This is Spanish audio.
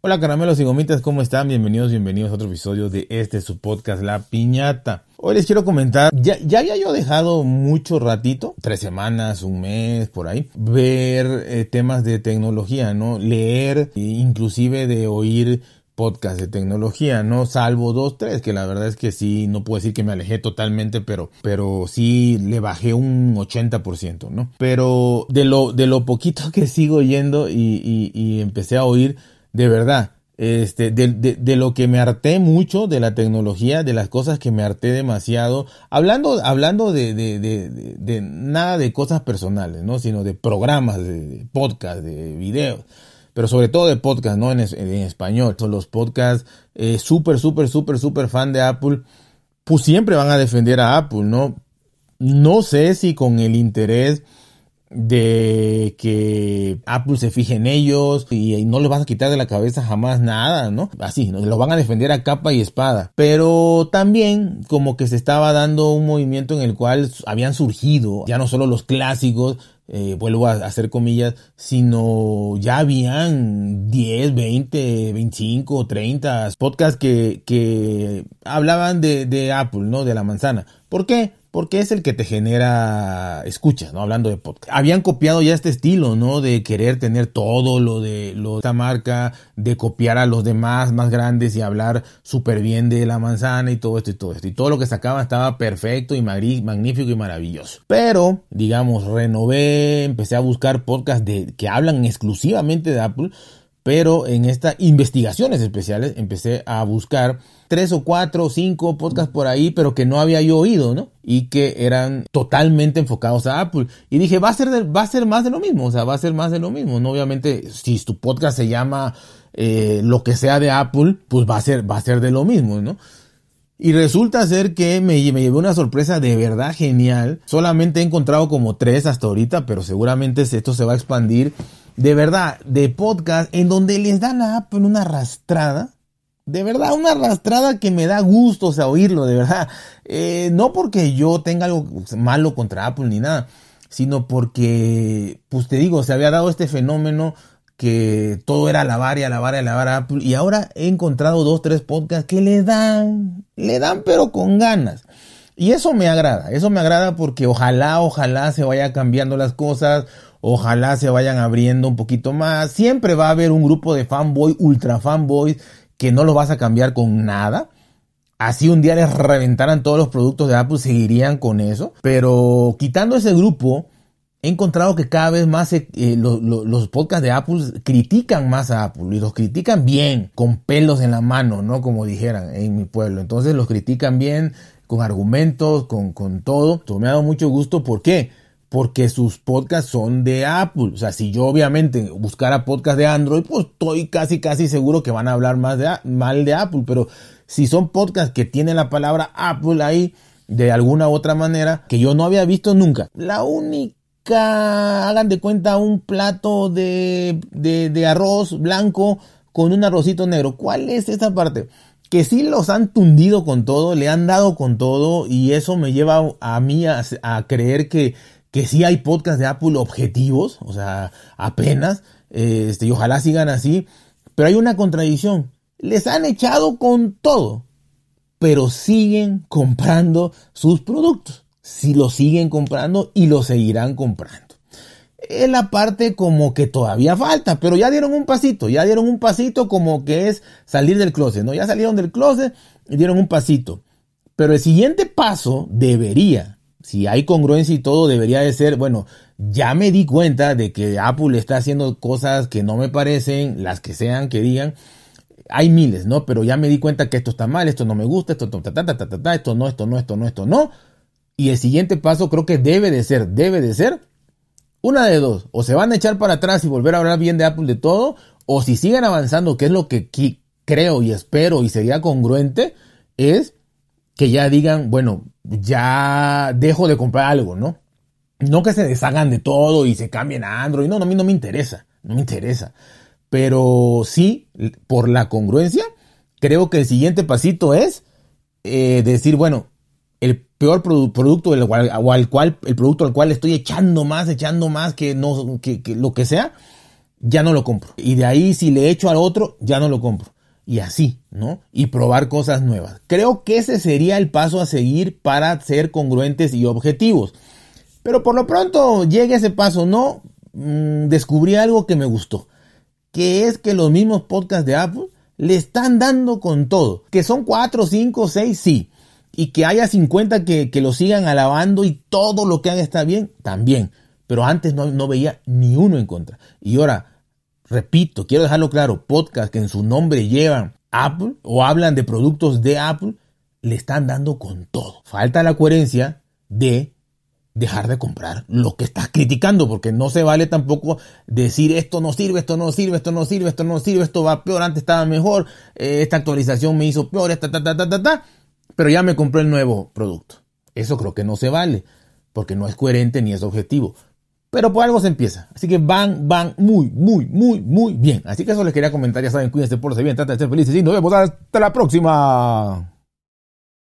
Hola caramelos y gomitas, ¿cómo están? Bienvenidos, bienvenidos a otro episodio de este su podcast La Piñata. Hoy les quiero comentar, ya, ya había yo dejado mucho ratito, tres semanas, un mes, por ahí, ver eh, temas de tecnología, ¿no? Leer, e inclusive de oír podcast de tecnología, ¿no? Salvo dos, tres, que la verdad es que sí, no puedo decir que me alejé totalmente, pero, pero sí le bajé un 80%, ¿no? Pero de lo, de lo poquito que sigo yendo y, y, y empecé a oír, de verdad, este, de, de, de, lo que me harté mucho de la tecnología, de las cosas que me harté demasiado, hablando, hablando de, de, nada de cosas personales, ¿no? Sino de programas, de, podcast, de videos, pero sobre todo de podcast, ¿no? En, en español. Son los podcasts, eh, súper, súper, súper, súper fan de Apple, pues siempre van a defender a Apple, ¿no? No sé si con el interés de que Apple se fije en ellos y, no les vas a quitar de la cabeza jamás nada, ¿no? Así, ¿no? los van a defender a capa y espada. Pero también como que se estaba dando un movimiento en el cual habían surgido ya no solo los clásicos, eh, vuelvo a hacer comillas, sino ya habían 10, 20, 25, 30 podcasts que, que hablaban de Apple, ¿no? De la manzana. ¿Por qué? Porque es el que te genera escuchas, ¿no? Hablando de podcast. Habían copiado ya este estilo, ¿no? De querer tener todo lo de, lo de esta marca, de copiar a los demás más grandes y hablar súper bien de la manzana y todo esto y todo esto. Y todo lo que sacaban estaba perfecto y magnífico y maravilloso. Pero, digamos, renové, empecé a buscar podcasts de, que hablan exclusivamente de Apple pero en estas investigaciones especiales empecé a buscar tres o cuatro o cinco podcasts por ahí, pero que no había yo oído, ¿no? Y que eran totalmente enfocados a Apple. Y dije, va a ser, va a ser más de lo mismo, o sea, va a ser más de lo mismo, ¿no? Obviamente, si tu podcast se llama eh, lo que sea de Apple, pues va a ser, va a ser de lo mismo, ¿no? Y resulta ser que me, me llevé una sorpresa de verdad genial. Solamente he encontrado como tres hasta ahorita, pero seguramente esto se va a expandir de verdad, de podcast en donde les dan a Apple una arrastrada. De verdad, una arrastrada que me da gusto, o sea, oírlo, de verdad. Eh, no porque yo tenga algo malo contra Apple ni nada, sino porque, pues te digo, se había dado este fenómeno que todo era alabar y alabar y alabar a Apple. Y ahora he encontrado dos, tres podcasts que le dan, le dan pero con ganas. Y eso me agrada, eso me agrada porque ojalá, ojalá se vaya cambiando las cosas, Ojalá se vayan abriendo un poquito más. Siempre va a haber un grupo de fanboy, ultra fanboys, que no lo vas a cambiar con nada. Así un día les reventaran todos los productos de Apple, seguirían con eso. Pero quitando ese grupo, he encontrado que cada vez más eh, los podcasts de Apple critican más a Apple y los critican bien, con pelos en la mano, ¿no? Como dijeran en mi pueblo. Entonces los critican bien, con argumentos, con, con todo. Me ha dado mucho gusto. ¿Por qué? Porque sus podcasts son de Apple. O sea, si yo obviamente buscara podcast de Android, pues estoy casi casi seguro que van a hablar más de, mal de Apple. Pero si son podcasts que tienen la palabra Apple ahí, de alguna u otra manera, que yo no había visto nunca. La única, hagan de cuenta, un plato de, de, arroz blanco con un arrocito negro. ¿Cuál es esa parte? que sí los han tundido con todo, le han dado con todo y eso me lleva a mí a creer que que sí hay podcasts de Apple objetivos, o sea, apenas, este, y ojalá sigan así, pero hay una contradicción. Les han echado con todo, pero siguen comprando sus productos. Si lo siguen comprando y lo seguirán comprando. Es la parte como que todavía falta, pero ya dieron un pasito, ya dieron un pasito como que es salir del closet, ¿no? Ya salieron del closet y dieron un pasito. Pero el siguiente paso debería si hay congruencia y todo, debería de ser, bueno, ya me di cuenta de que Apple está haciendo cosas que no me parecen, las que sean, que digan. Hay miles, ¿no? Pero ya me di cuenta que esto está mal, esto no me gusta, esto, ta, ta, ta, ta, ta, esto no, esto no, esto no, esto no. Y el siguiente paso creo que debe de ser, debe de ser una de dos. O se van a echar para atrás y volver a hablar bien de Apple de todo, o si siguen avanzando, que es lo que creo y espero y sería congruente, es que ya digan, bueno, ya dejo de comprar algo, ¿no? No que se deshagan de todo y se cambien a Android, no, no a mí no me interesa, no me interesa. Pero sí, por la congruencia, creo que el siguiente pasito es eh, decir, bueno, el peor producto del cual, o al cual, el producto al cual estoy echando más, echando más que no, que lo que sea, ya no lo compro. Y de ahí si le echo al otro, ya no lo compro. Y así, ¿no? Y probar cosas nuevas. Creo que ese sería el paso a seguir para ser congruentes y objetivos. Pero por lo pronto llegue ese paso, ¿no? Mm, descubrí algo que me gustó. Que es que los mismos podcasts de Apple le están dando con todo. Que son 4, 5, 6, sí. Y que haya 50 que, lo sigan alabando y todo lo que haga está bien, también. Pero antes no, no veía ni uno en contra. Y ahora, repito, quiero dejarlo claro, podcasts que en su nombre llevan Apple o hablan de productos de Apple, le están dando con todo. Falta la coherencia de dejar de comprar lo que estás criticando, porque no se vale tampoco decir esto no sirve, esto no sirve, esto no sirve, esto no sirve, esto va peor, antes estaba mejor, eh, esta actualización me hizo peor, esta, ta, ta, ta, ta, ta, pero ya me compré el nuevo producto. Eso creo que no se vale, porque no es coherente ni es objetivo. Pero por algo se empieza. Así que van, van muy, muy, muy, muy bien. Así que eso les quería comentar. Ya saben, cuídense por ser bien, traten de ser felices y nos vemos hasta la próxima.